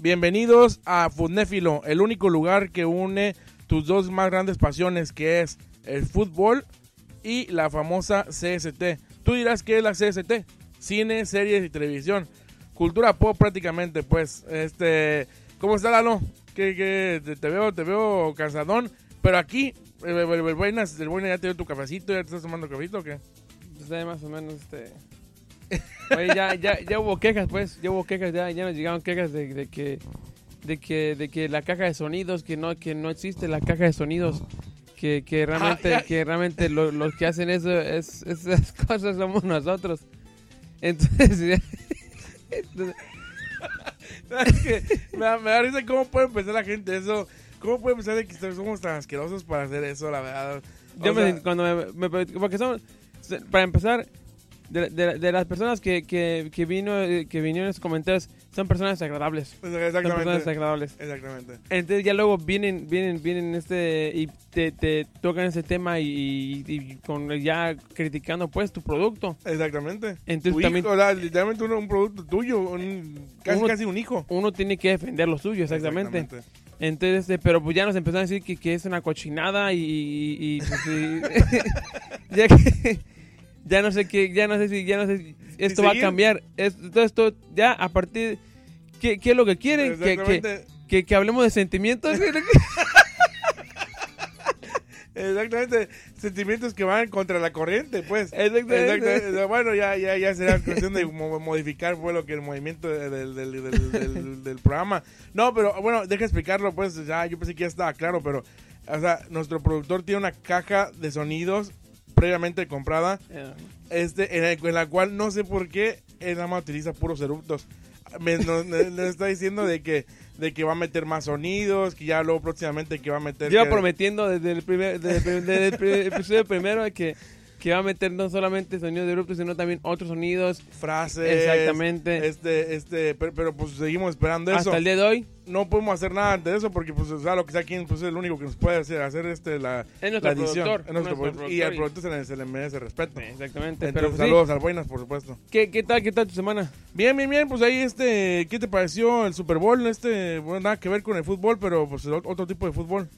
Bienvenidos a Fudnéfilo, el único lugar que une tus dos más grandes pasiones, que es el fútbol y la famosa CST. Tú dirás que es la CST, cine, series y televisión. Cultura pop prácticamente, pues. Este, ¿cómo está Lalo? Que, que te, veo, te veo cansadón, pero aquí el, el, buenas, ya te dio tu cafecito, ya te estás tomando cafecito o qué? Pues ahí más o menos este Oye, ya, ya, ya hubo quejas, pues, ya hubo quejas, ya, ya nos llegaron quejas de, de que de que de que la caja de sonidos que no que no existe la caja de sonidos que, que realmente Ah, que realmente lo- los que hacen eso es esas cosas somos nosotros entonces entonces, Es que me, da, me da risa cómo puede empezar la gente eso. ¿Cómo puede empezar de que somos tan asquerosos para hacer eso, la verdad? O yo me, sea, cuando me, me- porque son para empezar de, de- de las personas que, que, que vino eh, que vinieron en los comentarios son personas agradables son personas Exactamente. agradables Exactamente. Entonces ya luego vienen, vienen, vienen este y te, te tocan ese tema y, y con ya criticando pues tu producto. Exactamente. Entonces Tu también- hijo, o sea, literalmente uno- un producto tuyo, un- casi, Uno- casi un hijo. Uno tiene que defender lo suyo, exactamente. Entonces, este, pero pues ya nos empezaron a decir que, que es una cochinada y, y- y, pues, y- ya que ya no sé qué, ya no sé si ya no sé si esto va a cambiar. Es- Todo esto ya a partir ¿qué, qué es lo que quieren? Que, que, Exactamente. que, que hablemos de sentimientos. Exactamente. Sentimientos que van contra la corriente, pues. Exactamente. Exactamente. Bueno, ya, ya, ya será cuestión de mo- modificar fue lo que el movimiento del, del, del- del- del- del programa. No, pero bueno, deja explicarlo, pues. Ya, yo pensé que ya estaba claro, pero. O sea, nuestro productor tiene una caja de sonidos previamente comprada. Este, en, el- en la cual no sé por qué él nada más utiliza puros eruptos. Me, nos, nos- nos está diciendo de que, de que va a meter más sonidos, que ya luego próximamente que va a meter... Que- prometiendo desde el primer desde el, desde episodio primero que, que va a meter no solamente sonidos de eruptos, sino también otros sonidos. frases. Exactamente. Este, este, pero, pero, pues seguimos esperando eso. Hasta el día de hoy No podemos hacer nada ante eso porque, pues, o sea, lo que sea quien, pues es el único que nos puede hacer, hacer este, la, Es nuestro la edición. productor, Es nuestro nuestro productor. Y al productor se le, se le merece respeto. Exactamente. Entonces, pero pues, sí, saludos al Buenas, por supuesto. ¿qué, ¿qué tal qué tal tu semana? Bien, bien, bien, pues ahí este, ¿qué te pareció el Super Bowl? Este, bueno, nada que ver con el fútbol, pero pues otro tipo de fútbol.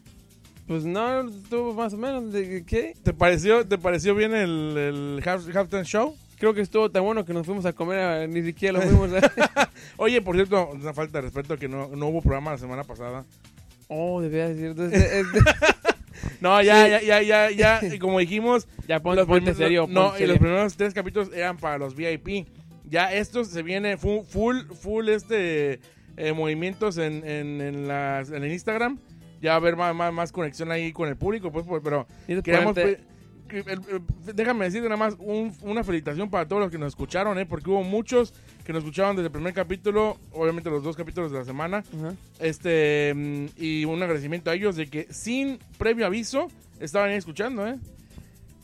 Pues no, estuvo más o menos de qué? ¿Te pareció, te pareció bien el, el half, halftime show? Creo que estuvo tan bueno que nos fuimos a comer, a- ni siquiera lo fuimos a... Oye, por cierto, una falta de respeto que no, no hubo programa la semana pasada. Oh, debía decir. entonces, No, ya, Sí. ya, ya, ya, ya, y como dijimos, ya ponte, los ponte primeros- serio. no, ponte y los serio. primeros tres capítulos eran para los VIP. Ya estos se viene full, full, full este eh, movimientos en, en, en, las- en el Instagram. Ya va a haber más, más, más conexión ahí con el público, pues, pero Necesitas queríamos ponerte- pe- que el- el- déjame decirte nada más un- una felicitación para todos los que nos escucharon, ¿eh? porque hubo muchos que nos escucharon desde el primer capítulo, obviamente los dos capítulos de la semana, este mm, y un agradecimiento a ellos de que sin previo aviso estaban ahí escuchando, ¿eh?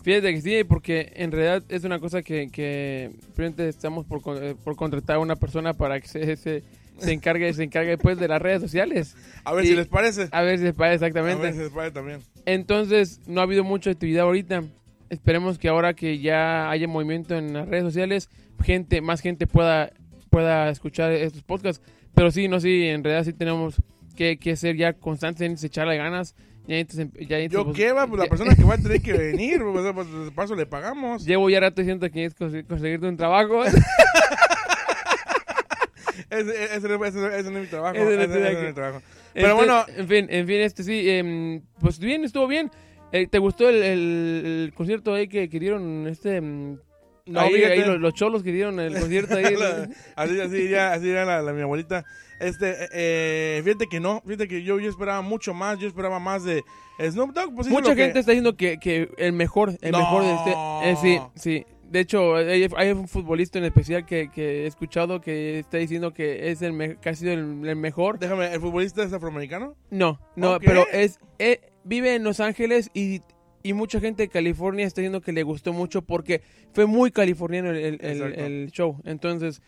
Fíjate que sí, porque en realidad es una cosa que, que estamos por, eh, por contratar a una persona para que se, se, se encargue se encargue después de las redes sociales. A ver Y- si les parece. A ver si les parece A exactamente. ver si les parece también. Entonces, no ha habido mucha actividad ahorita. Esperemos que ahora que ya haya movimiento en las redes sociales, gente, más gente pueda, pueda escuchar estos podcasts. Pero sí, no, sí, en realidad sí tenemos que, que ser ya constantes, echarle ganas. Ya, entonces, ya, entonces, Yo pues, qué va, pues la ya- persona que va a tener que venir, sea, pues de paso le pagamos. Llevo ya rato diciendo que conseguirte un trabajo. Ese, ese, ese, ese- no es mi trabajo. Ese no es mi trabajo. Pero Este, bueno, En fin, en fin, este sí, em, pues bien, estuvo bien. Eh, ¿Te gustó el, el- el concierto ahí que, que dieron este... em, no, ahí, ahí los, los cholos que dieron el concierto ahí. La- así, así diría, así diría la, la- mi abuelita. Este, eh, fíjate que no, fíjate que yo, yo esperaba mucho más, yo esperaba más de Snoop Dogg. Pues Mucha que- gente está diciendo que, que el mejor, el No. mejor de este... eh, sí, sí. De hecho, hay, hay un futbolista en especial que, que he escuchado que está diciendo que es el me- que ha sido el, el mejor. Déjame, ¿el futbolista es afroamericano? No, no, pero es eh, vive en Los Ángeles y, y mucha gente de California está diciendo que le gustó mucho porque fue muy californiano el, el- el show. Entonces,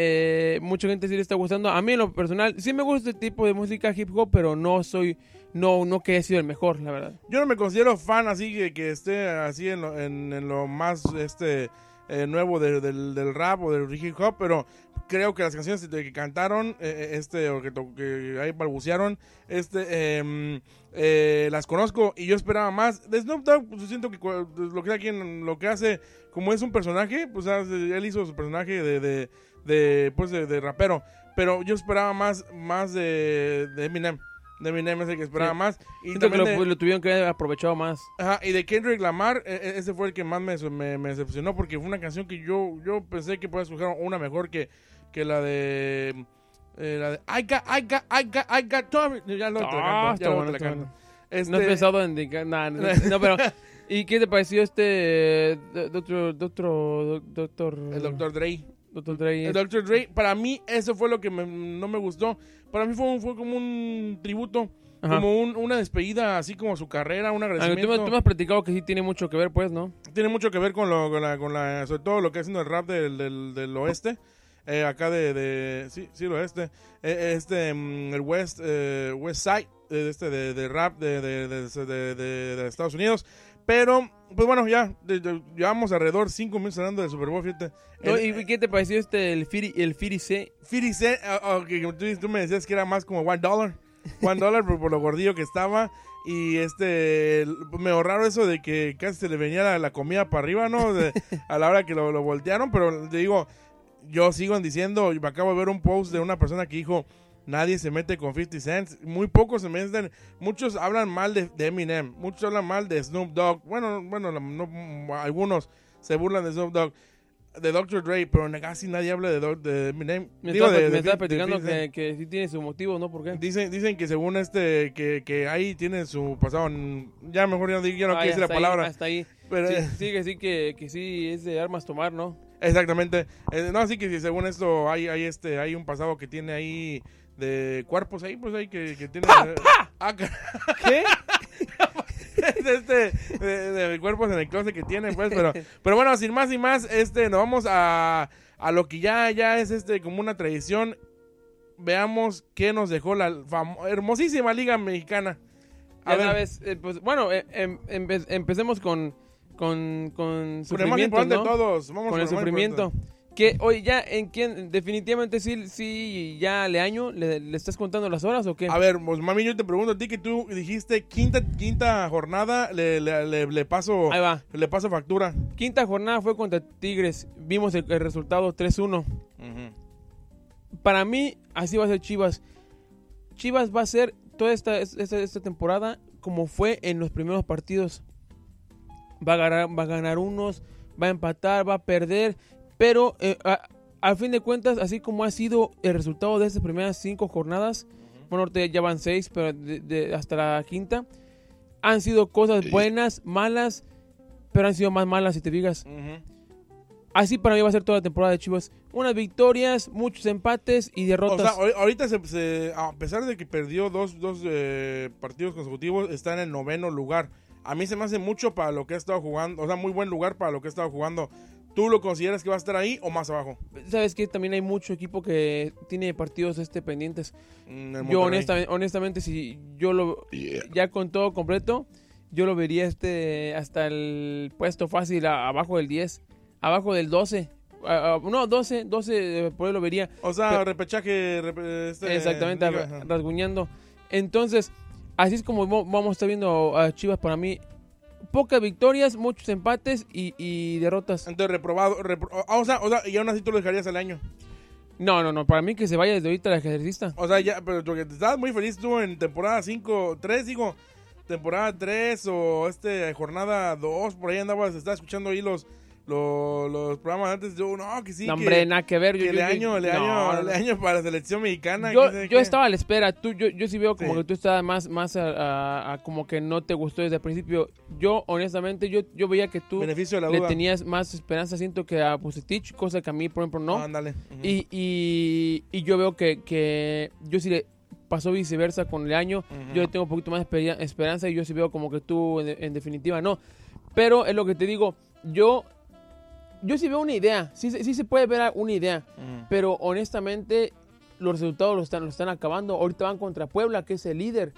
eh, mucha gente sí le está gustando. A mí en lo personal, sí me gusta este tipo de música hip hop, pero no soy, no, no que haya sido el mejor, la verdad. Yo no me considero fan así que, que esté así en lo, en, lo más este eh, nuevo de- del, del rap o del hip hop, pero creo que las canciones que cantaron, eh, este, o que, que ahí balbucearon, este, em, eh, las conozco y yo esperaba más. De Snoop pues siento que lo que quien lo que hace, como es un personaje, pues él hizo su personaje de, de, pues de, de rapero, pero yo esperaba más, más de, de Eminem. De Eminem es el que esperaba Sí. más. Y Siento que lo, de- lo tuvieron que haber aprovechado más. Ajá, y de Kendrick Lamar, eh, eh, ese fue el que más me, me, me decepcionó porque fue una canción que yo, yo pensé que podía escoger una mejor que, que la de... eh, la de I got, I got, I got, I got Tommy. Ya lo la Ah, ya bueno, la bueno. Este, No he pensado en... nah, no, no, pero... ¿Y qué te pareció este... eh, doctor... Doctor... Doctor... El Dr. Dre. Doctor Dre? El Dr. Dre, para mí, eso fue lo que me- no me gustó. Para mí fue, un- fue como un tributo, Ajá. como un- una despedida, así como su carrera, un Ah, agradecimiento. tú me has platicado que sí tiene mucho que ver, pues, ¿no? tiene mucho que ver con, lo, con, la, con la, sobre todo lo que haciendo el rap del, del, del oeste. eh, acá de, de, sí, sí, el oeste. Eh, este, mm, el west, eh, west side, eh, este, de, de rap de Estados Unidos. Pero, pues bueno, ya, de- de- llevamos alrededor cinco minutos hablando de Super Bowl, fíjate. No, El- ¿Y qué te pareció este, el Firi, el Firi C? 50 Cent, ah, ah, que tú, tú me decías que era más como one dollar. One dollar por, por lo gordillo que estaba. Y este, me raro eso de que casi se le venía la, la comida para arriba, ¿no? De- a la hora que lo, lo voltearon. Pero te digo, yo sigo diciendo, y me acabo de ver un post de una persona que dijo, nadie se mete con 50 Cent. Muy pocos se meten. Muchos hablan mal de, de Eminem. Muchos hablan mal de Snoop Dogg. Bueno, bueno, no- algunos se burlan de Snoop Dogg. De Dr. Dre, pero casi nadie habla de, Eminem. Me Digo, de- me 50 platicando 50 Cent. que, que sí tiene su motivo, ¿no? ¿Por qué? Dicen, dicen que según este, que, que ahí tiene su pasado. en- Ya mejor ya no, digo- ya no Ah, quiero decir la hasta ahí, palabra. hasta ahí. pero, Sí, eh, sí, que sí, que, que sí es de armas tomar, ¿no? Exactamente. Eh, no, así que si según esto hay, hay este, hay un pasado que tiene ahí de cuerpos ahí, pues ahí que, que tiene. Ah, ¿Qué? es este de, de cuerpos en el closet que tiene, pues, pero, pero bueno, sin más y más, este, nos vamos a, a lo que ya, ya es este como una tradición. Veamos qué nos dejó la hermosísima Liga Mexicana. A Ya ver, sabes, eh, pues, bueno, eh, em- empe- empecemos con, con, con sufrimiento, importante ¿no? de todos. Vamos con el sufrimiento. importante. Que hoy ya, en quién, definitivamente sí, sí, ya le año, ¿le, le estás contando las horas o qué? A ver, pues mami, yo te pregunto a ti que tú dijiste quinta, quinta jornada, le, le, le- paso, Ahí va. le paso factura. Quinta jornada fue contra Tigres. Vimos el, el resultado 3-1. Para mí, así va a ser Chivas. Chivas va a ser toda esta, esta, esta temporada como fue en los primeros partidos. Va a ganar, va a ganar unos, va a empatar, va a perder. Pero eh, a- al fin de cuentas, así como ha sido el resultado de estas primeras cinco jornadas, bueno, ya van seis, pero de- de- hasta la quinta, han sido cosas buenas, malas, pero han sido más malas si te fijas. Así para mí va a ser toda la temporada de Chivas. Unas victorias, muchos empates y O derrotas. sea, ahor- ahorita, se, se- a pesar de que perdió dos, dos eh, partidos consecutivos, está en el noveno lugar. A mí se me hace mucho para lo que ha estado jugando, o sea, muy buen lugar para lo que ha estado jugando. ¿Tú lo consideras que va a estar ahí o más abajo? Sabes que también hay mucho equipo que tiene partidos este pendientes. Mm, Yo honestamente, honestamente, si yo lo ya con todo completo, yo lo vería este hasta el puesto fácil a- abajo del 10, abajo del 12. Ah, ah, no, 12, 12 eh, por ahí lo vería. O sea, Pero- repechaje. repe- este, Exactamente, rasguñando. Entonces, así es como mo- vamos a estar viendo a Chivas para mí. Pocas victorias, muchos empates y, y derrotas. Entonces, reprobado. repro- ah, o, sea, o sea, y aún así tú lo dejarías al año. No, no, no, para mí que se vaya desde ahorita el ejercista. O sea, ya, pero porque estabas muy feliz tú en temporada 5, 3, digo, temporada 3 o este jornada 2, por ahí andabas, estaba escuchando ahí los, los, los programas antes, yo, no, que sí, no, que, hombre, nada que ver. Yo, que yo- le yo- año, le no, año, no, le año para la selección mexicana. Yo, que yo qué. estaba a la espera. Tú, yo, yo sí veo como Sí. que tú estabas más, más a, a- a como que no te gustó desde el principio. Yo, honestamente, yo, yo veía que tú Beneficio de la le tenías más esperanza, siento que a Pusetich, cosa que a mí, por ejemplo, no. Ah, y, y, y yo veo que, que yo sí le pasó viceversa con el año. Ujú. Yo le tengo un poquito más de esperanza y yo sí veo como que tú, en, en definitiva, no. Pero es lo que te digo, yo, yo sí veo una idea. Sí, sí se puede ver una idea. Ujú. Pero honestamente, los resultados lo están, lo están acabando. Ahorita van contra Puebla, que es el líder.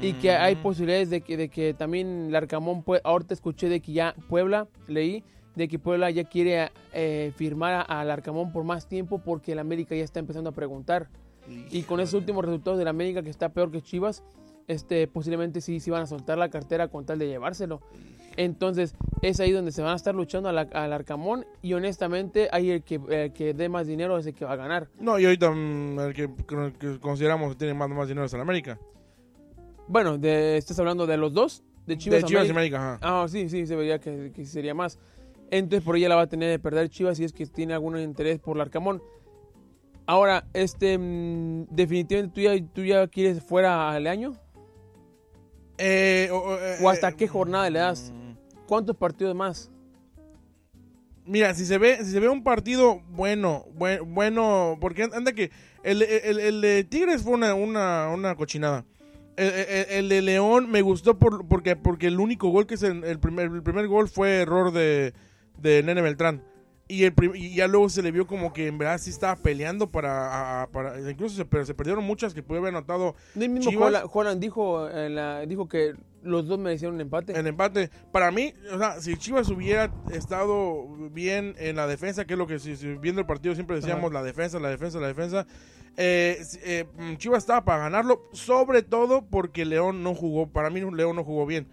Y que hay Ujú. posibilidades de que, de que también Larcamón, puede, ahorita escuché de que ya Puebla, leí, de que Puebla ya quiere eh, firmar al Arcamón por más tiempo porque el América ya está empezando a preguntar. Y con esos últimos resultados del América que está peor que Chivas, este, posiblemente sí, sí van a soltar la cartera con tal de llevárselo. Entonces es ahí donde se van a estar luchando al, al Arcamón y honestamente ahí el que, el que dé más dinero es el que va a ganar. No, y ahorita mm, el que, que consideramos que tiene más, más dinero es el América. Bueno, de, ¿estás hablando de los dos? De Chivas, de Chivas y América. América, ajá. Ah, sí, sí, se vería que, que sería más. Entonces por ella la va a tener de perder Chivas si es que tiene algún interés por el Arcamón. Ahora, este, mm, definitivamente tú ya, tú ya quieres fuera al año. Eh, o, eh, ¿O hasta eh, qué jornada le das? mm, ¿Cuántos partidos más? Mira, si se ve, si se ve un partido bueno, buen- bueno, porque anda que el, el- el de Tigres fue una, una, una cochinada. El, el- el de León me gustó por, porque, porque el único gol que es el, el primer, el primer gol fue error de, de Nene Beltrán. Y, el y ya luego se le vio como que en verdad sí estaba peleando para, para incluso se, pero se perdieron muchas que pude haber anotado El mismo Chivas. Holland, Holland dijo, en la- dijo que los dos merecieron un empate. en empate. Para mí, o sea, si Chivas hubiera estado bien en la defensa, que es lo que si, si viendo el partido siempre decíamos, Ajá. la defensa, la defensa, la defensa. eh, eh, mm, Chivas estaba para ganarlo, sobre todo porque León no jugó. Para mí, León no jugó bien.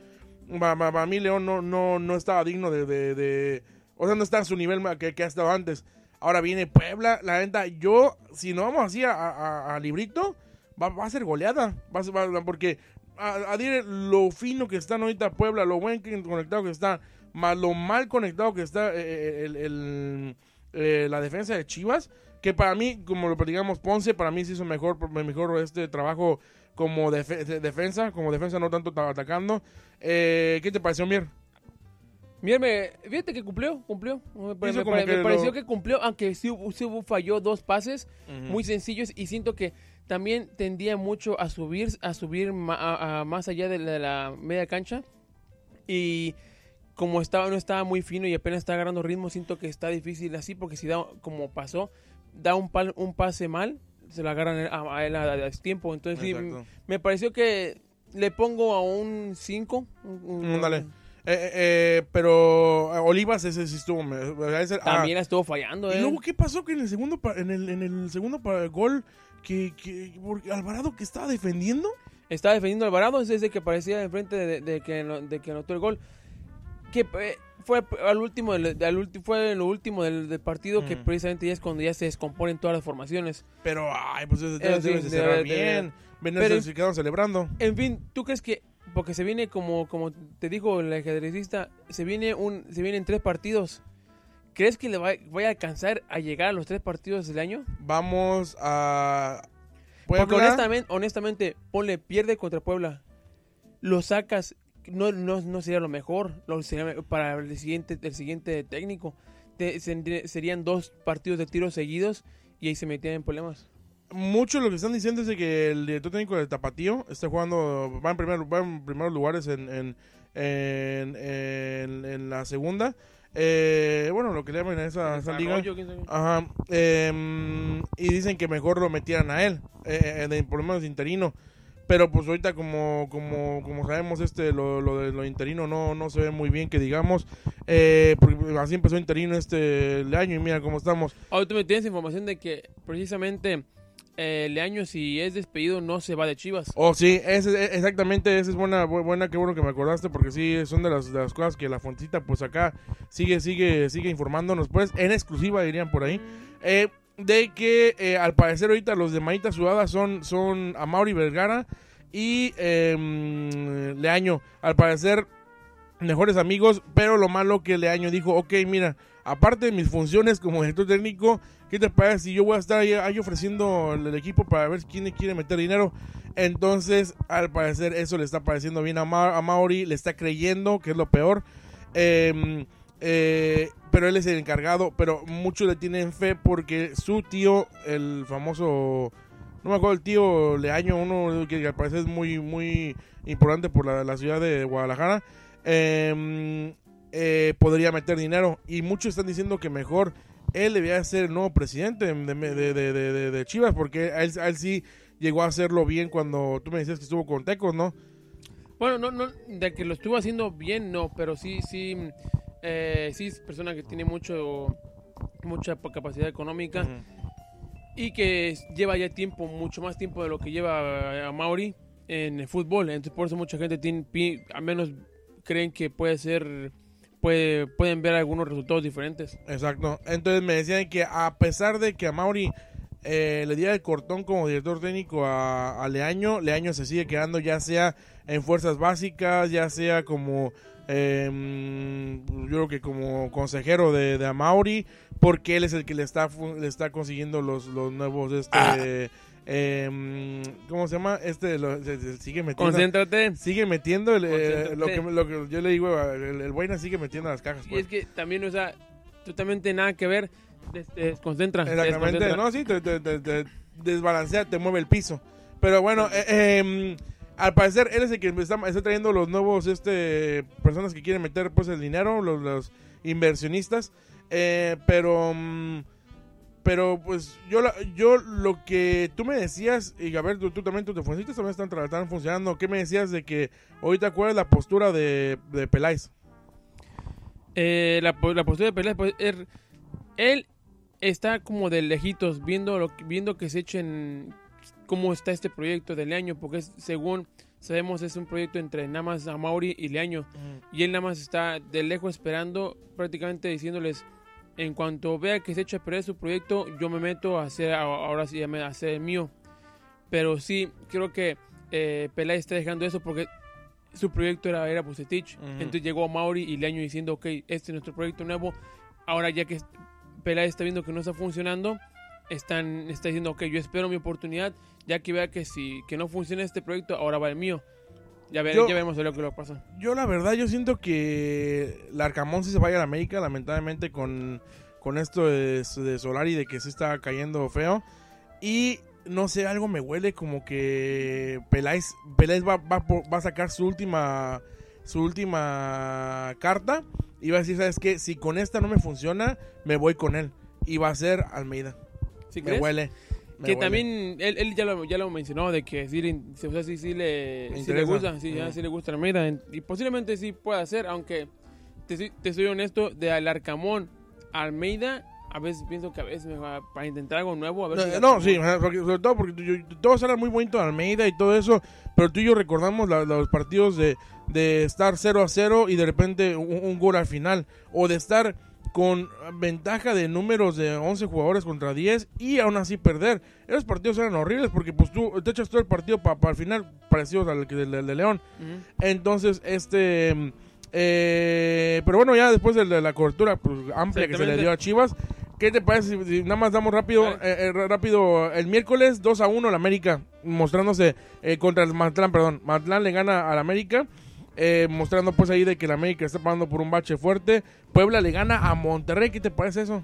Pa- pa- Para, mí, León no, no, no estaba digno de, de- de- O sea, no está en su nivel que, ha estado antes. Ahora viene Puebla, la neta. Yo, si no vamos así a, a- a librito, va, va a ser goleada. A porque a, a dire lo fino que están ahorita Puebla, lo buen conectado que está, más lo mal conectado que está eh, el- eh, la defensa de Chivas, que para mí, como lo platicamos, Ponce, para mí sí hizo mejor, mejor este trabajo como defe- de- defensa, como defensa no tanto ta- atacando. Eh, ¿Qué te pareció, Mier? Mira, me- fíjate que cumplió, cumplió. Me, me que me lo- pareció que cumplió, aunque sí, sí falló dos pases muy sencillos y siento que también tendía mucho a subir, a subir ma- a- a más allá de la, de la media cancha y como estaba no estaba muy fino y apenas está agarrando ritmo, siento que está difícil así porque si da como pasó, da un pal- un pase mal, se lo agarran a, a él a, tiempo, entonces sí, me pareció que le pongo a un 5. Mm, dale. Eh, eh, eh, pero eh, Olivas ese sí estuvo. ese- ah, También estuvo fallando, y luego, ¿qué pasó que en el segundo, en el, en el segundo gol, que, que Alvarado que estaba defendiendo? Estaba defendiendo Alvarado, es ese que parecía enfrente de, de que, de que anotó el gol. Que eh, fue al último, del, al fue lo último del, del partido que Mm. precisamente ya es cuando ya se descomponen todas las formaciones. Pero, ay, pues debe, debe bien. Pero- se quedaron celebrando. En fin, ¿tú crees que porque se viene como como te dijo el ajedrecista, se viene un se vienen tres partidos? ¿Crees que le va- vaya a alcanzar a llegar a los tres partidos del año? Vamos a. Porque honestamente, honestamente, ponle, pierde contra Puebla. Lo sacas, no, no, no sería lo mejor lo sería para el siguiente, el siguiente técnico. Te- se- serían dos partidos de tiros seguidos y ahí se metían en problemas. Mucho lo que están diciendo es de que el director técnico de Tapatío está jugando, va en, primer, va en primeros lugares en, en, en, la segunda. Eh, bueno, lo que le llaman a esa, esa liga. Ajá. em, y dicen que mejor lo metieran a él, eh, eh, de, por lo menos interino. Pero pues ahorita como, como, como sabemos, este lo, lo de lo interino no, no se ve muy bien que digamos. Eh, porque así empezó interino este el año y mira cómo estamos. Ahora tú me tienes información de que precisamente eh, Leaño si es despedido no se va de Chivas. Oh, sí, e- exactamente, esa es buena, bu- buena, qué bueno que me acordaste, porque sí, son de las, cosas que la fontita, pues acá sigue, sigue, sigue informándonos, pues, en exclusiva dirían por ahí, eh, de que eh, al parecer ahorita los de Manita Sudada son, son Amauri Vergara y mm, Leaño, al parecer mejores amigos, pero lo malo que Leaño dijo, ok, mira, aparte de mis funciones como director técnico, ¿qué te parece si yo voy a estar ahí, ahí ofreciendo el, equipo para ver quién quiere meter dinero? Entonces, al parecer, eso le está pareciendo bien a, Ma- a Mauri, le está creyendo, que es lo peor. Eh, eh, pero él es el encargado, pero muchos le tienen fe porque su tío, el famoso, no me acuerdo el tío Leaño, uno que al parecer es muy, muy importante por la ciudad de Guadalajara, eh, eh, podría meter dinero. Y muchos están diciendo que mejor él debería ser el nuevo presidente de, de, de- de- Chivas, porque a él, a él sí llegó a hacerlo bien cuando tú me decías que estuvo con Tecos, ¿no? Bueno, no, no, de que lo estuvo haciendo bien, no, pero sí, sí, eh, sí es persona que tiene mucho mucha capacidad económica y que lleva ya tiempo, mucho más tiempo de lo que lleva a Mauri en el fútbol. Entonces por eso mucha gente tiene, al menos creen que puede ser, puede, pueden ver algunos resultados diferentes. Exacto. Entonces me decían que a pesar de que a Mauri eh, le diera el cortón como director técnico a, a Leaño, Leaño se sigue quedando ya sea en fuerzas básicas, ya sea como eh, yo creo que como consejero de, de Amauri, porque él es el que le está le está consiguiendo los, los nuevos este eh, mm, ¿cómo se llama? Este lo- se- se sigue metiendo Concéntrate. sigue metiendo el, eh, lo, que, lo que yo le digo el, el Buena sigue metiendo las cajas Y pues. es que también, o sea, totalmente nada que ver. Te, te desconcentra. te Exactamente, desconcentra. no, sí, te, desbalancea, te mueve el piso. Pero bueno, eh, em, al parecer él es el que está, está trayendo los nuevos este personas que quieren meter pues el dinero, los, los inversionistas. Eh, pero mm, pero pues yo la- yo lo que tú me decías, y a ver, tú, tú también, tus funcionistas también están, están funcionando. ¿Qué me decías de que ahorita cuál es la postura de, de Peláez? Eh, la, la postura de Peláez, pues, er- él está como de lejitos viendo lo viendo que se echen cómo está este proyecto de Leaño, porque es- según sabemos es un proyecto entre nada más Amauri y Leaño, y él nada más está de lejos esperando, prácticamente diciéndoles, en cuanto vea que se echa a perder su proyecto, yo me meto a hacer, a- ahora sí, a hacer el mío. Pero sí, creo que eh, Peláez está dejando eso porque su proyecto era, era Bucetich. Ujú. Entonces llegó Mauri y Leaño diciendo, ok, este es nuestro proyecto nuevo. Ahora ya que Peláez está viendo que no está funcionando, están, está diciendo, ok, yo espero mi oportunidad, ya que vea que si que no funciona este proyecto, ahora va el mío. Ya, ve- Yo- ya veremos lo que lo pasa. Yo la verdad, yo siento que el Arcamón sí se vaya a la América, lamentablemente con, con esto de, de Solari, de que se está cayendo feo. Y no sé, algo me huele como que Peláez, Peláez va, va, va a sacar su última, su última carta y va a decir, ¿sabes qué? Si con esta no me funciona, me voy con él. Y va a ser Almeida. ¿Sí me crees? huele. Me que huele. también él, él ya, lo, ya lo mencionó de que sí, le- o sea, sí, sí le, sí le gusta, sí, ya Mm. sí le gusta Almeida y posiblemente sí pueda ser, aunque te, te soy honesto, de Alarcamón a Almeida, a veces pienso que a veces me va para intentar algo nuevo, a ver si No, sí, porque- sobre todo porque yo- todos hablan muy bonito Almeida y todo eso, pero tú y yo recordamos la- los partidos de, de estar 0 a 0 y de repente un, un gol al final, o de estar con ventaja de números de 11 jugadores contra 10 y aún así perder. Esos partidos eran horribles porque pues tú te echas todo el partido para el final parecidos al que del, de León. Entonces, este... eh, pero bueno, ya después de la, la cobertura pues, amplia que se le dio a Chivas, ¿qué te parece si, si nada más damos rápido, eh, eh, rápido el miércoles 2 a 1 el América, mostrándose eh, contra el Matlán, perdón, Matlán le gana al América, eh, mostrando pues ahí de que el América está pasando por un bache fuerte, Puebla le gana a Monterrey, ¿qué te parece eso?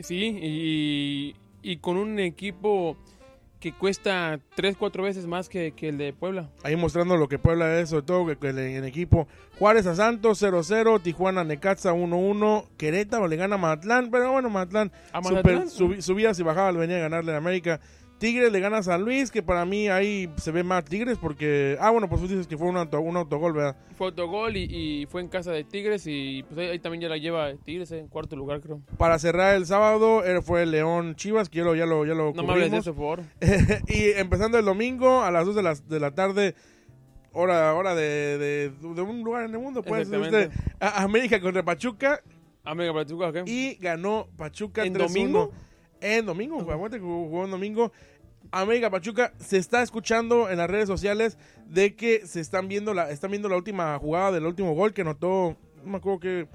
Sí, y, y con un equipo que cuesta 3, 4 veces más que, que el de Puebla. Ahí mostrando lo que Puebla es, sobre todo que, que el, el equipo. Juárez a Santos 0-0, Tijuana Necaxa 1-1, Querétaro le gana a Matlán, pero bueno, Matlán, ¿A super, Mazatlán? subidas y bajadas venía a ganarle a América. Tigres le gana a San Luis, que para mí ahí se ve más Tigres porque... Ah, bueno, pues tú dices que fue un, auto- un autogol, ¿verdad? Fue autogol y, y fue en casa de Tigres y pues ahí, ahí también ya la lleva Tigres en cuarto lugar, creo. Para cerrar el sábado eh, fue León Chivas, que ya lo, ya lo, ya lo No me hables de cubrimos. eso, por favor. y empezando el domingo a las 2 de la, de la tarde, hora, hora de, de, de un lugar en el mundo, pues. A- América contra Pachuca Amiga, Pachuca, y ganó Pachuca ¿En 3-1. domingo? En domingo, aguante que jugó en domingo. América Pachuca se está escuchando en las redes sociales de que se están viendo la están viendo la última jugada del último gol que anotó, no me acuerdo que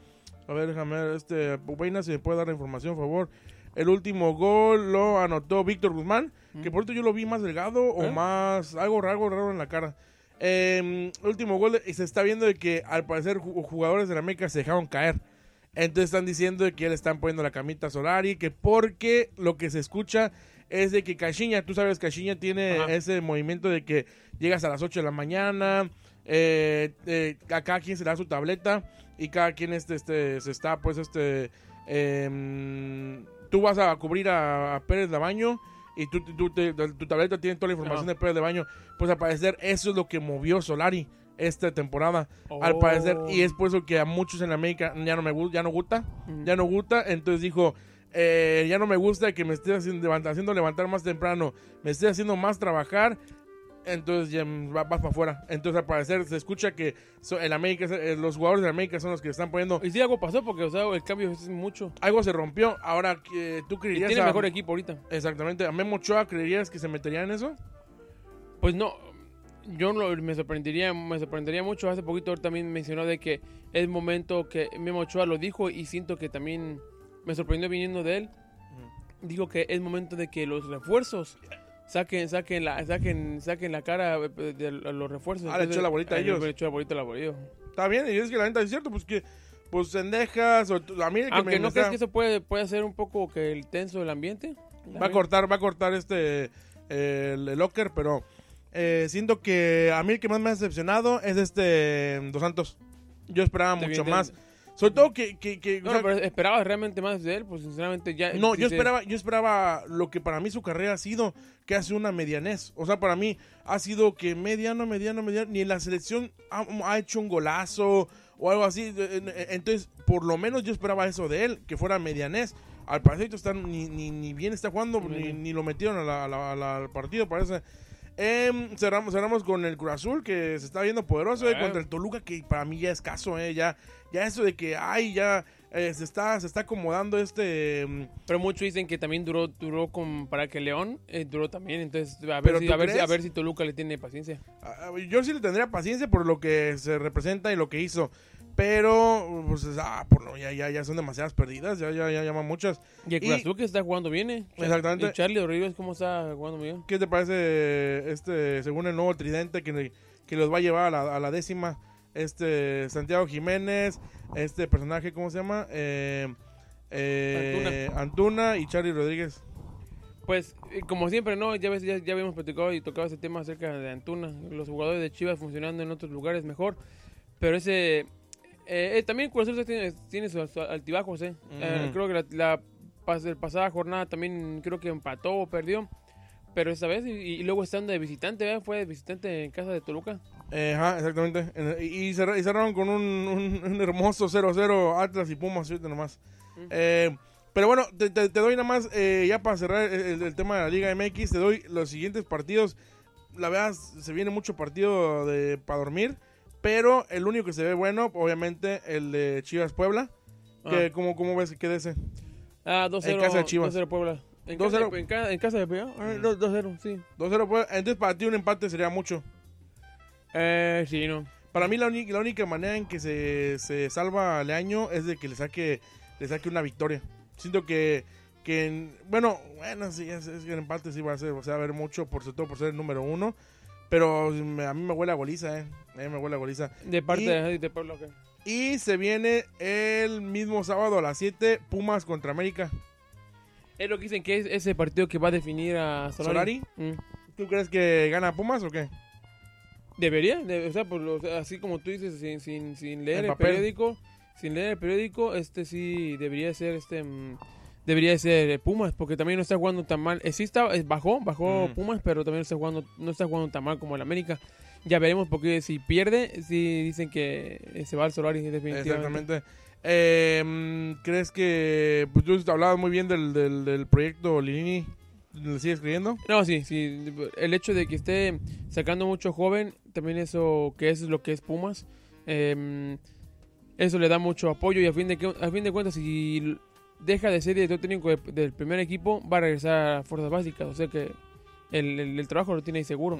a ver, déjame ver, este Pupeina si me puede dar la información, por favor. El último gol lo anotó Víctor Guzmán, que por cierto yo lo vi más delgado o ¿Eh? más algo raro, algo raro en la cara. Eh, último gol y se está viendo de que al parecer ju- jugadores de la América se dejaron caer. Entonces están diciendo que ya le están poniendo la camita a Solari, que porque lo que se escucha es de que Caixinha, tú sabes, Caixinha tiene Ajá. ese movimiento de que llegas a las 8 de la mañana, eh, eh, a cada quien se le da su tableta y cada quien este, este, se está, pues, este, em, tú vas a cubrir a, a Pérez de Baño y tú, tú te- tu tableta tiene toda la información Ajá. de Pérez de Baño, pues al parecer eso es lo que movió Solari. Esta temporada, al parecer. Y es por eso que a muchos en América ya no me gusta, ya no gusta, Ujú. ya no gusta. Entonces dijo, eh, ya no me gusta que me esté haciendo, levant- haciendo levantar más temprano, me esté haciendo más trabajar. Entonces ya mm, va- vas para afuera. Entonces al parecer se escucha que so- el América, eh, los jugadores de América son los que están poniendo. Y sí, algo pasó porque, o sea, el cambio es mucho. Algo se rompió. Ahora, que ¿tú Y creerías tiene a- mejor equipo ahorita. Exactamente. ¿A Memo Ochoa creerías que se metería en eso? Pues no, yo no- me sorprendería, me sorprendería mucho. Hace poquito él también mencionó de que es momento que Memo Ochoa lo dijo y siento que también me sorprendió viniendo de él. Dijo que es momento de que los refuerzos saquen, saquen la, saquen, saquen la cara de los refuerzos. Ah, le echó la bolita a ellos. Le echó la bolita a la bolita. Está bien, y es que la neta es cierto, pues que pues Sendejas, o a mí que Aunque me, no crees que eso puede, puede hacer un poco que el tenso del ambiente. va a cortar, va a cortar este eh, el locker, pero eh, siento que a mí el que más me ha decepcionado es este Dos Santos. Yo esperaba mucho bien, más. Sobre todo que, que, que- No, o sea, no, pero esperabas realmente más de él, pues sinceramente ya. No, si yo se- esperaba, yo esperaba lo que para mí su carrera ha sido, que hace una medianez. O sea, para mí ha sido que mediano, mediano, mediano, ni en la selección ha, ha hecho un golazo o algo así. Entonces, por lo menos yo esperaba eso de él, que fuera medianez. Al parecer está, ni, ni, ni bien está jugando, ni, ni lo metieron a la- a la- a la- al partido, parece. Em, cerramos, cerramos con el Cruz Azul, que se está viendo poderoso, eh, Ah. contra el Toluca, que para mí ya es caso, eh, ya, ya eso de que, ay, ya eh, se, está, se está acomodando este... em, Pero muchos dicen que también duró, duró con, para que León eh, duró también. Entonces, a ¿Pero ver, si, a, ver si, a ver si Toluca le tiene paciencia. Yo sí le tendría paciencia por lo que se representa y lo que hizo. Pero, pues, es- ah, por lo- ya, ya, ya son demasiadas perdidas, ya, ya, ya llaman muchas. Y el Cruz que está jugando bien, ¿eh? Exactamente. Y Charlie Rodríguez, ¿cómo está jugando bien? ¿Qué te parece, este, según el nuevo tridente que, que los va a llevar a la, a la décima? Este, Santiago Jiménez, este personaje, ¿cómo se llama? Eh, eh, Antuna. y Charlie Rodríguez. Pues, eh, como siempre, ¿no? Ya, ves, ya, ya habíamos platicado y tocado ese tema acerca de Antuna. Los jugadores de Chivas funcionando en otros lugares mejor. Pero ese... eh, eh, también Cruz Azul tiene, tiene sus sus altibajos, ¿eh? Eh, creo que la, la pas- el pasada jornada también creo que empató o perdió. Pero esta vez, y, y luego estando de visitante, ¿verdad? Fue de visitante en casa de Toluca. Eh, ajá, exactamente. En- Y, y cerra- y cerraron con un, un- un hermoso 0-0 Atlas y Pumas, ahorita nomás. Mm. Eh, pero bueno, te, te- te doy nada más, eh, ya para cerrar el, el- el tema de la Liga MX, te doy los siguientes partidos. La verdad, se viene mucho partido de para dormir, pero el único que se ve bueno, obviamente, el de Chivas Puebla. Que, Ah. ¿cómo, ¿Cómo ves que de ese? Ah, 2-0. En casa de Chivas. 2-0 Puebla. En 2-0. casa, en, ca- en casa de Puebla. Ah, no, 2-0, sí. 2-0 Puebla. Entonces, para ti un empate sería mucho. Eh, sí, no. Para mí la, la única manera en que se, se salva Leaño es de que le saque, le saque una victoria. Siento que, que en- bueno, bueno, sí, es, es que el empate sí va a ser, o sea, va a haber mucho, por sobre todo por ser el número uno. Pero me- a mí me huele a goliza, eh. A mí me huele a goliza. De parte Y- de, de Puebla, ok. Y se viene el mismo sábado a las 7, Pumas contra América. Es lo que dicen que es ese partido que va a definir a Solari. ¿Solari? Mm. ¿Tú crees que gana Pumas o qué? Debería, de- o sea, por lo- así como tú dices, sin, sin, sin leer el periódico, sin leer el periódico, este sí debería ser este mm, debería ser Pumas, porque también no está jugando tan mal. Eh, sí está, eh, bajó, bajó Mm. Pumas, pero también está jugando, no está jugando tan mal como el América. Ya veremos porque si pierde, sí dicen que eh, se va al Solari definitivamente. Exactamente. Eh, mm, ¿Crees que pues, tú hablabas muy bien del, del, del proyecto Lilini? ¿Le sigues creyendo? No, sí, sí. El hecho de que esté sacando mucho joven, también eso, que eso es lo que es Pumas, eh, eso le da mucho apoyo y a fin de, a fin de cuentas, si deja de ser director técnico de- del primer equipo, va a regresar a fuerzas básicas. O sea que el, el- el trabajo lo tiene ahí seguro.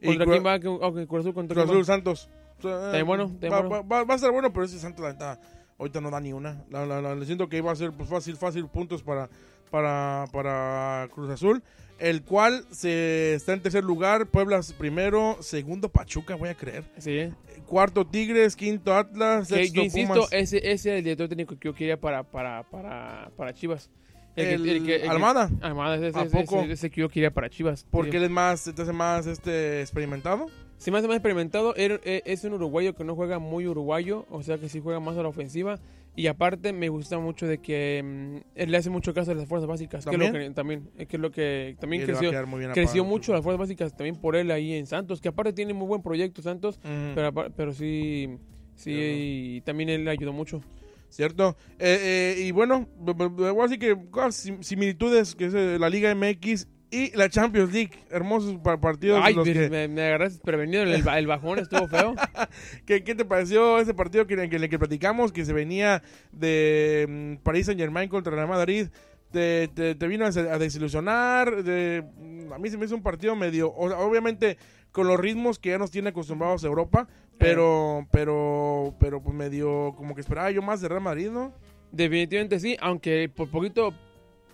Y ¿Contra quién va? Ok, Cruz Azul contra Cruz? Azul Santos. O sea, Está bien bueno, está va, bueno. va- va- va a estar bueno, pero ese Santos la neta, ahorita no da ni una. La, la- la- le siento que iba a ser pues, fácil, fácil puntos para, para, para Cruz Azul. El cual se está en tercer lugar, Puebla primero, segundo Pachuca, voy a creer. Sí. Cuarto Tigres, quinto Atlas, Que, sexto yo insisto, Pumas. ese, ese es el director técnico que yo quería para, para, para, para Chivas. que- El el que- el que- Almada, Almada, ese, ¿A ese- poco? ese- ese que yo quería para Chivas. porque Sí. él es más, entonces más este experimentado. Se me hace más experimentado. er- eh, Es un uruguayo que no juega muy uruguayo, o sea que sí juega más a la ofensiva. Y aparte me gusta mucho de que mm, él le hace mucho caso a las fuerzas básicas. Que es lo ¿También? que, también, eh, que es lo que también creció, creció mucho las fuerzas básicas también por él ahí en Santos. Que aparte tiene muy buen proyecto Santos. Ujú. Pero, apar- pero sí, sí, Claro. y también él le ayudó mucho. ¿Cierto? Eh, eh, y bueno, b- b- b- voy a decir que sim- similitudes que es eh, la Liga MX y la Champions League. Hermosos pa- partidos. Ay, los me, que- me, me agarraste prevenido. El, el bajón estuvo feo. ¿Qué, qué te pareció ese partido que, en el que platicamos que se venía de mm, París Saint Germain contra Real Madrid? Te, te- te vino a, des- a desilusionar. de- mm, a mí se me hizo un partido medio. obviamente con los ritmos que ya nos tiene acostumbrados Europa, pero, pero, pero pues medio como que esperaba yo más de Real Madrid, ¿no? Definitivamente sí, aunque por poquito,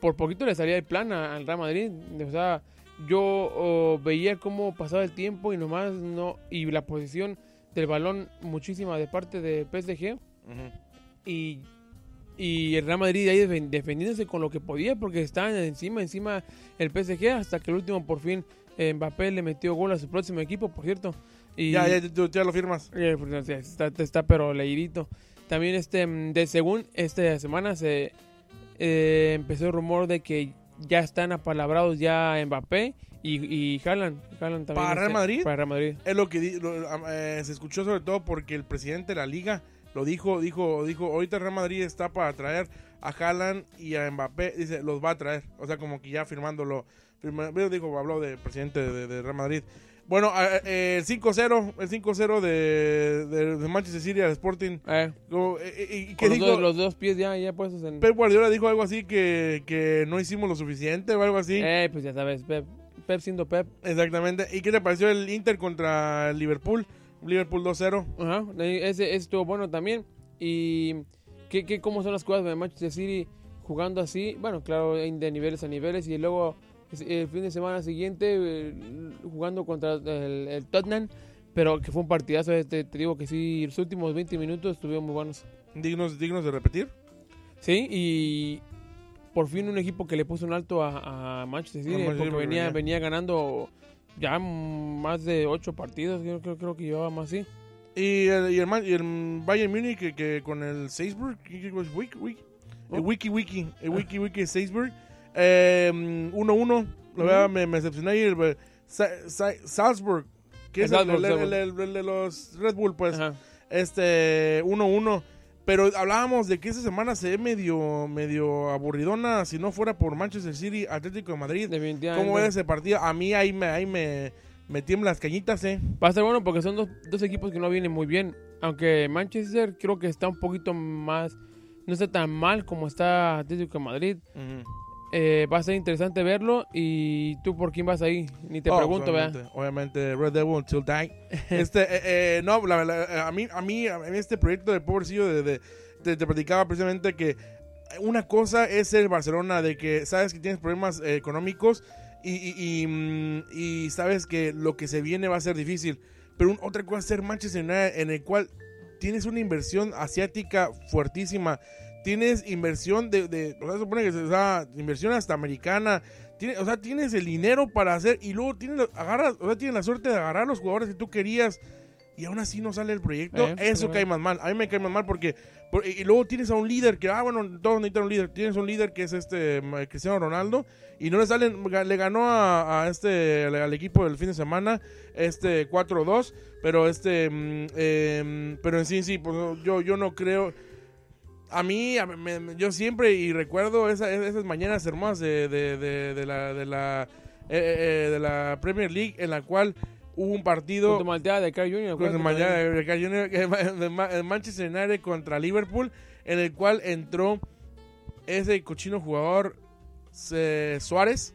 por poquito le salía el plan al Real Madrid. O sea, yo oh, veía cómo pasaba el tiempo y nomás no, y la posición del balón muchísima de parte de PSG y, y el Real Madrid ahí defen- defendiéndose con lo que podía porque estaban encima, encima el PSG hasta que el último por fin eh, Mbappé le metió gol a su próximo equipo, por cierto. Y, Ya, ya, ya lo firmas. eh, pues, está, está pero leidito. También este, mm, de según esta semana se eh, empezó el rumor de que ya están apalabrados ya Mbappé y, y Haaland. Haaland también, ¿Para Real Madrid? Para Real Madrid. Es lo que di- lo- eh, se escuchó sobre todo porque el presidente de la liga lo dijo, dijo, dijo, ahorita Real Madrid está para traer a Haaland y a Mbappé, dice, los va a traer, o sea, como que ya firmándolo, firma- dijo, habló de presidente de, de Real Madrid. Bueno, eh, eh, el 5-0, el 5-0 de, de, de Manchester City al Sporting, Eh, como, eh, eh, ¿y qué con los, dijo? dos, los dos pies ya, ya puestos en... Pep Guardiola dijo algo así que, que no hicimos lo suficiente o algo así. Eh, pues ya sabes, Pep, Pep siendo Pep. Exactamente. ¿Y qué te pareció el Inter contra el Liverpool? Liverpool 2-0. Ajá, ese, ese estuvo bueno también. Y ¿qué, qué, cómo son las cosas de Manchester City jugando así. Bueno, claro, de niveles a niveles. Y luego el fin de semana siguiente eh, jugando contra el, el Tottenham. Pero que fue un partidazo. Este, te digo que sí, los últimos 20 minutos estuvieron muy buenos. Dignos, dignos de repetir. Sí, y por fin un equipo que le puso un alto a, a Manchester City. Porque venía, venía. venía ganando ya más de 8 partidos. Creo, creo, creo que llevaba más, sí. Y el, y el, y el Bayern Múnich que, que con el Salzburg, ¿qué- qué- qué- wiki, wiki, el Oh. wiki wiki, el wiki wiki Salzburg, eh, 1-1, la verdad me, me decepcioné Sa- Sa- Salzburg, que es El de los Red Bull, pues, Ajá. este 1-1. Pero hablábamos de que esta semana se ve medio, medio aburridona si no fuera por Manchester City, Atlético de Madrid. Definitivamente. ¿Cómo es ese partido? A mí ahí me, ahí me, me tiemblan las cañitas, ¿eh? Va a ser bueno porque son dos, dos equipos que no vienen muy bien. Aunque Manchester creo que está un poquito más. No está tan mal como está Atlético de Madrid. Eh, va a ser interesante verlo. ¿Y tú por quién vas ahí? Ni te Oh, pregunto, obviamente, ¿verdad? Obviamente, Red Devil Until Die. este, eh, eh, no, la, la- a, mí, a mí, a mí este proyecto de pobrecillo, de, de- te, te platicaba precisamente que una cosa es el Barcelona, de que sabes que tienes problemas eh, económicos y, y- y, mm, y sabes que lo que se viene va a ser difícil. Pero un- otra cosa es ser Manchester United, en el cual tienes una inversión asiática fuertísima. Tienes inversión de, de o sea, se supone que o sea, inversión hasta americana. Tiene, o sea, tienes el dinero para hacer y luego tienes, agarras, o sea, tienes la suerte de agarrar los jugadores que tú querías y aún así no sale el proyecto. Eh, Eso cae más mal. A mí me cae más mal porque, por- y luego tienes a un líder que, ah, bueno, todos necesitan un líder. Tienes un líder que es este Cristiano Ronaldo y no le salen, le ganó a, a este, al, equipo del fin de semana, este 4-2, pero este, em, pero en sí, sí, pues yo, yo no creo. A mí, a- me- me- yo siempre y recuerdo esa- esas mañanas hermosas de, de, de, de la, de, la, eh, eh, de la Premier League en la cual hubo un partido Con de Carl Jr. con de Carl Jr., que- de Ma- de Manchester United contra Liverpool, en el cual entró ese cochino jugador eh, Suárez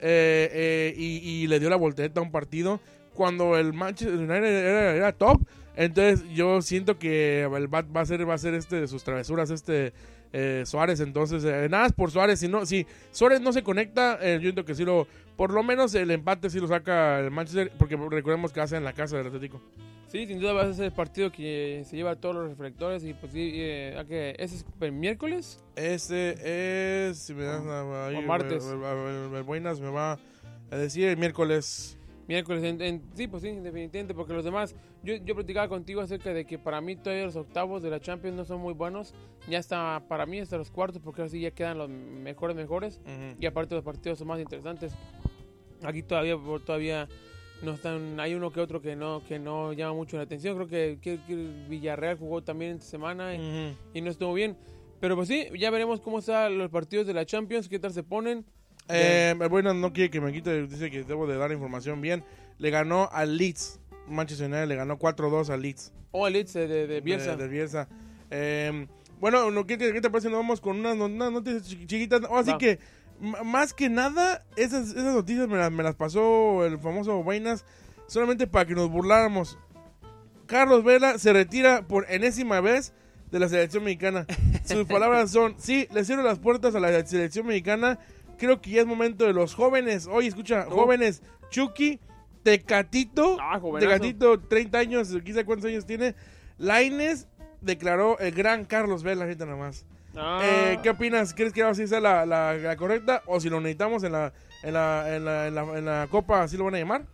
eh, eh, y, y le dio la voltereta a un partido cuando el Manchester United era, era top. Entonces yo siento que el va, va a ser va a ser este de sus travesuras este eh, Suárez. Entonces eh, nada es por Suárez. Si no, si Suárez no se conecta, eh, yo siento que sí lo por lo menos el empate sí lo saca el Manchester porque recordemos que hace en la casa del Atlético. Sí, sin duda va a ser el partido que se lleva todos los reflectores. Y pues sí, eh, ¿a qué? ¿ese es el miércoles? Este es. Si me das ahí, o martes. el Buenas me va a decir el miércoles. Miércoles, en, en- sí, pues sí, definitivamente, porque los demás, yo, yo platicaba contigo acerca de que para mí todavía los octavos de la Champions no son muy buenos, ya está, para mí hasta los cuartos, porque así ya quedan los mejores mejores, Ujú. y aparte los partidos son más interesantes. Aquí todavía, todavía no están, hay uno que otro que no, que no llama mucho la atención, creo que, que- que Villarreal jugó también esta semana y, Ujú. y no estuvo bien, pero pues sí, ya veremos cómo están los partidos de la Champions, qué tal se ponen. Eh, bueno, no quiere que me quite, dice que debo de dar información bien. Le ganó al Leeds. Manchester United le ganó 4-2 al Leeds. O el Leeds de, de, de Bielsa. De, de Bielsa. Eh, bueno, no, ¿qué, qué te parece? Nos vamos con unas, no- unas noticias chi- chiquitas. Oh, así que, más que nada, esas, esas noticias me las, me las pasó el famoso Vainas solamente para que nos burláramos. Carlos Vela se retira por enésima vez de la selección mexicana. Sus palabras son, sí, le cierro las puertas a la selección mexicana. Creo que ya es momento de los jóvenes. Oye, escucha, jóvenes, Chucky, Tecatito, Ah. Tecatito, 30 años, quizá cuántos años tiene. Laines declaró el gran Carlos Vela, ahorita nada más. Ah, Eh, ¿Qué opinas? ¿Crees que así sea la, la, la correcta? ¿O si lo necesitamos en la, en la, en la, en la, en la Copa, así lo van a llamar?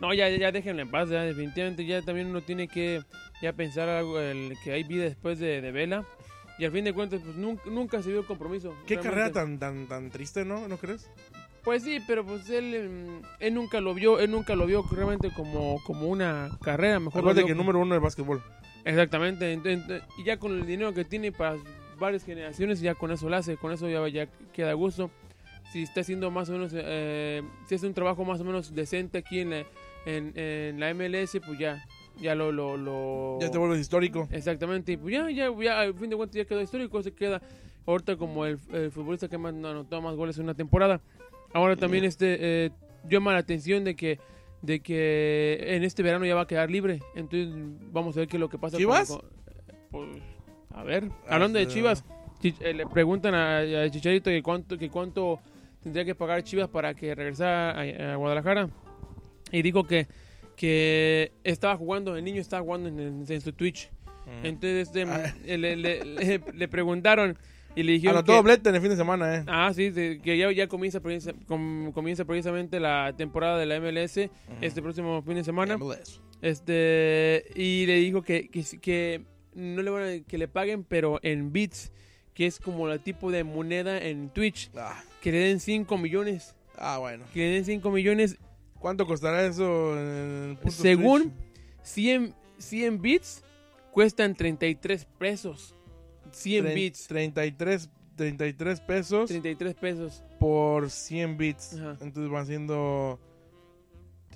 No, ya, ya déjenlo en paz, ya definitivamente ya también uno tiene que ya pensar algo, el, que hay vida después de, de Vela. Y al fin de cuentas, pues nunca, nunca se vio el compromiso. Qué Realmente. carrera tan, tan, tan triste, ¿no? ¿No crees? Pues sí, pero pues él, em, él nunca lo vio, él nunca lo vio realmente como, como una carrera, mejor Acuérdate que como- número uno del básquetbol. Exactamente, ent- ent- y ya con el dinero que tiene para varias generaciones, ya con eso lo hace, con eso ya, ya queda a gusto. Si está haciendo más o menos, eh, si hace un trabajo más o menos decente aquí en la, en, en la MLS, pues ya, ya lo... lo, lo- Ya te vuelves histórico. Exactamente, y pues ya, ya, ya, al fin de cuentas ya quedó histórico, se queda ahorita como el, el futbolista que más anotó más goles en una temporada. Ahora también este eh, llama la atención de que de que en este verano ya va a quedar libre, entonces vamos a ver qué es lo que pasa. con- ¿Chivas? con- pues, a ver, hablando de Ah, Chivas, Chi- eh, le preguntan a, a Chicharito que cuánto que cuánto tendría que pagar Chivas para que regresara a, a Guadalajara y dijo que que estaba jugando, el niño estaba jugando en, en- en su Twitch. Entonces este, Ah. le, le- le- le preguntaron y le dijeron Anotó que, doblete en el fin de semana, ¿eh? ah, sí, de- que ya, ya comienza, com- comienza precisamente la temporada de la MLS este próximo fin de semana. Este y le dijo que, que no le van a, que le paguen, pero en bits, que es como el tipo de moneda en Twitch, Ah, que le den 5 millones, ah, bueno. que le den 5 millones ¿Cuánto costará eso en puntos Según Twitch? 100, 100 bits cuestan 33 pesos. 100 Tre- bits, 33, 33 pesos 33 pesos. por 100 bits. Ajá. Entonces van siendo.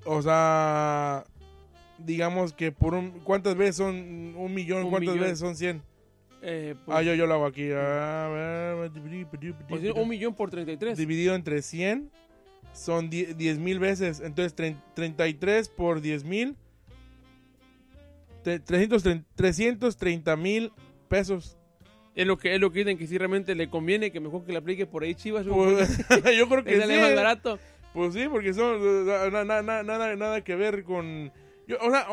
O sea. Digamos que por un. ¿Cuántas veces son un millón? Un ¿Cuántas millón. veces son 100? Eh, pues, Ah, yo, yo lo hago aquí. A ver. pues, un millón por 33. Dividido entre 100 son 10 mil veces. Entonces tre- 33 por 10 mil. 330 mil pesos. Es lo que es lo que dicen que si realmente le conviene, que mejor que le aplique por ahí Chivas. Pues, yo creo que que sí. más barato. Pues sí, porque son na- na- na- na- nada, nada que ver con. Yo, o sea,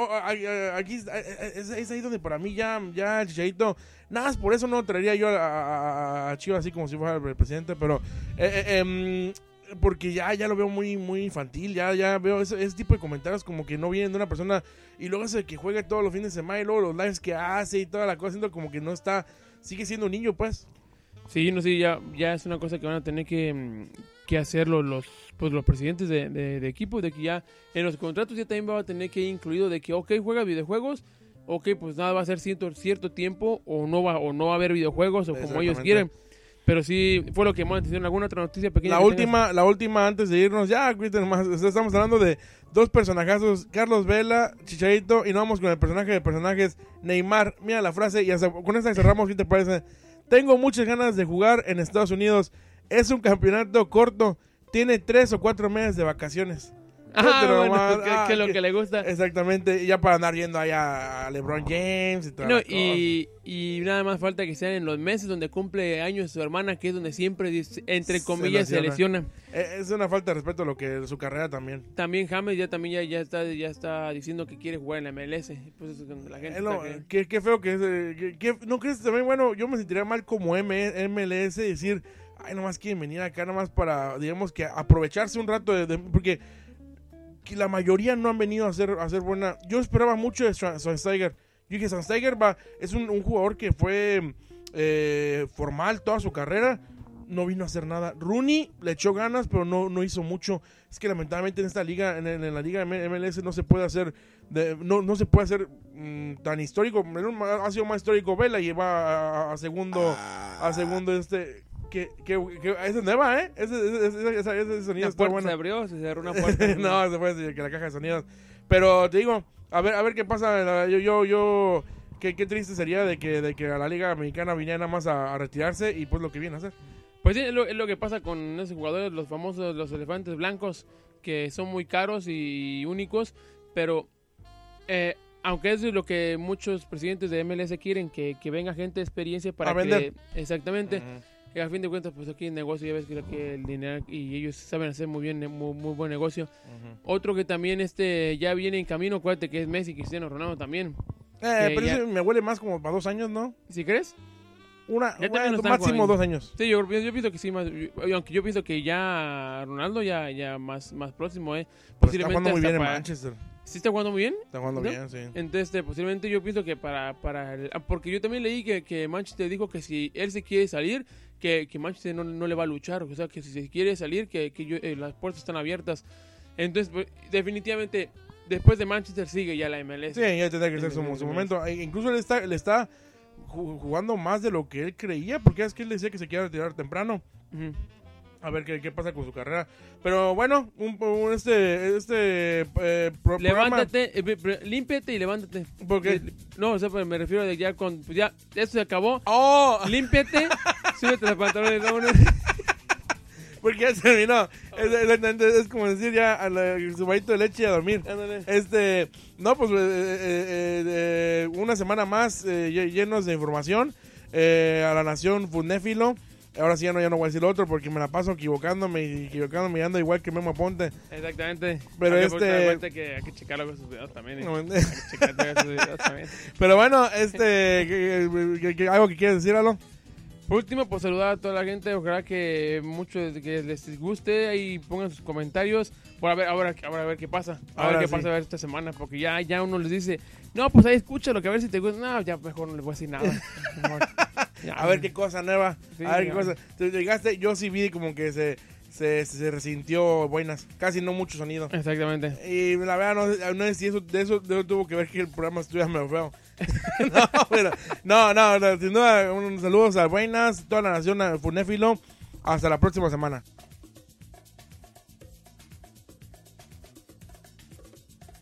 aquí es, ahí donde para mí ya, ya el Chicharito. Nada más por eso no traería yo a, a- a Chivas así como si fuera el presidente, pero. eh, eh, em, porque ya, ya lo veo muy, muy infantil, ya, ya veo ese, ese tipo de comentarios como que no vienen de una persona y luego ese que juega todos los fines de semana y luego los lives que hace y toda la cosa, siento como que no está, sigue siendo un niño pues. Sí, no sé, ya, ya es una cosa que van a tener que, mm, que hacerlo los, pues, los presidentes de, de, de equipos, de que ya en los contratos ya también va a tener que ir incluido de que, ok, juega videojuegos, ok, pues nada va a ser cierto, cierto tiempo o no va o no va a haber videojuegos o como ellos quieren. Pero sí, fue lo que más atención. ¿Alguna otra noticia pequeña? La última, la última antes de irnos, ya, Cristian, más, estamos hablando de dos personajazos, Carlos Vela, Chicharito, y nos vamos con el personaje de personajes, Neymar. Mira la frase, y hasta con esta cerramos, ¿qué te parece? Tengo muchas ganas de jugar en Estados Unidos. Es un campeonato corto, tiene tres o cuatro meses de vacaciones. Ah, Pero bueno, que, ah, que lo que- que le gusta. Exactamente, y ya para andar yendo allá a LeBron James y todo. No, y, y nada más falta que sean en los meses donde cumple años su hermana, que es donde siempre, entre comillas, se lesiona. lesiona. Eh, Es una falta de respeto a lo que su carrera también. También James ya también ya, ya está ya está diciendo que quiere jugar en la MLS. Pues eso la gente Eh, no, qué, qué feo que es. eh, ¿No crees también? Bueno, yo me sentiría mal como M MLS decir, ay, nomás quieren venir acá, nomás para, digamos que aprovecharse un rato, de, de- porque que la mayoría no han venido a hacer, a hacer buena. Yo esperaba mucho de Schweinsteiger. Yo dije, Schweinsteiger va, es un, un jugador que fue eh, formal toda su carrera. No vino a hacer nada. Rooney le echó ganas, pero no, no hizo mucho. Es que lamentablemente en esta liga, en, en la liga MLS, no se puede hacer, de, no, no se puede hacer mm, tan histórico. Ha sido más histórico Vela y va a, a segundo, a segundo este que, que, que es nueva, ¿eh? Ese, ese, ese, ese sonido está bueno. se abrió, se cerró una puerta. no, se puede decir que la caja de sonidos. Pero te digo, a ver, a ver qué pasa. Yo, yo, yo, qué, qué triste sería de que, de que a la Liga Mexicana viniera nada más a, a retirarse y pues lo que viene a hacer. Pues sí, es lo, es lo que pasa con esos jugadores, los famosos, los elefantes blancos, que son muy caros y únicos, pero eh, aunque eso es lo que muchos presidentes de MLS quieren, que, que venga gente de experiencia para A vender. que... Exactamente. Y a fin de cuentas, pues aquí el negocio, ya ves que aquí el dinero y ellos saben hacer muy bien, muy, muy buen negocio. Otro que también este ya viene en camino, acuérdate que es Messi y Cristiano Ronaldo también. Eh, pero ya- ese me huele más como para dos años, ¿no? ¿Sí crees? Una, Ya también bueno, lo están máximo dos años. Sí, yo, yo pienso que sí, más, yo- aunque yo pienso que ya Ronaldo ya, ya más, más próximo, ¿eh? Pero está jugando muy bien en para- Manchester. ¿Sí está jugando muy bien? Está jugando ¿No? bien, sí. Entonces, este, posiblemente yo pienso que para... para el- ah, porque yo también leí que, que Manchester dijo que si él se quiere salir, que, que Manchester no, no le va a luchar. O sea, que si se quiere salir, que, que yo- eh, las puertas están abiertas. Entonces, pues, definitivamente, después de Manchester sigue ya la MLS. Sí, ya tendrá que ser su, su momento. E Incluso él está, le está ju- jugando más de lo que él creía, porque es que él decía que se quiere retirar temprano. Ujú. A ver qué, qué pasa con su carrera. Pero bueno, un, un- este, este eh, pro-. Levántate, eh, límpiate y levántate. Porque... Eh, No, o sea, pues, me refiero de ya con... pues, ya, esto se acabó. ¡Oh! Límpiate, súbete los pantalones. Porque ya se terminó. Es, es- como decir ya a la, su vasito de leche y a dormir. Ándale. Este, no, pues eh, eh, eh, eh, una semana más lle- llenos de información a la nación Fundéfilo. Ahora sí ya no, ya no voy a decir otro porque me la paso equivocándome y equivocándome y ando igual que Memo Aponte. Exactamente. Pero Aunque, este- que hay que checarlo con sus videos también. ¿eh? No, Hay que sus videos también. Pero bueno, este, algo que quieres decir, Alon. Por último, pues saludar a toda la gente. Ojalá que muchos que les guste y pongan sus comentarios. Por a ver, ahora, ahora a ver qué pasa. A Ahora ver qué sí. pasa a ver esta semana. Porque ya, ya uno les dice, no, pues ahí escúchalo, que a ver si te gusta. No, ya mejor no les voy a decir nada. A ver qué cosa nueva. Sí, a ver qué cosa. Llegaste, yo sí vi como que se, se, se resintió buenas. Casi no mucho sonido. Exactamente. Y la verdad, no, no sé si eso, de eso, de eso tuvo que ver que el programa estuviera medio feo. no, pero, no, no, no, sin duda, un saludos a Buenas, toda la nación a Funéfilo. Hasta la próxima semana.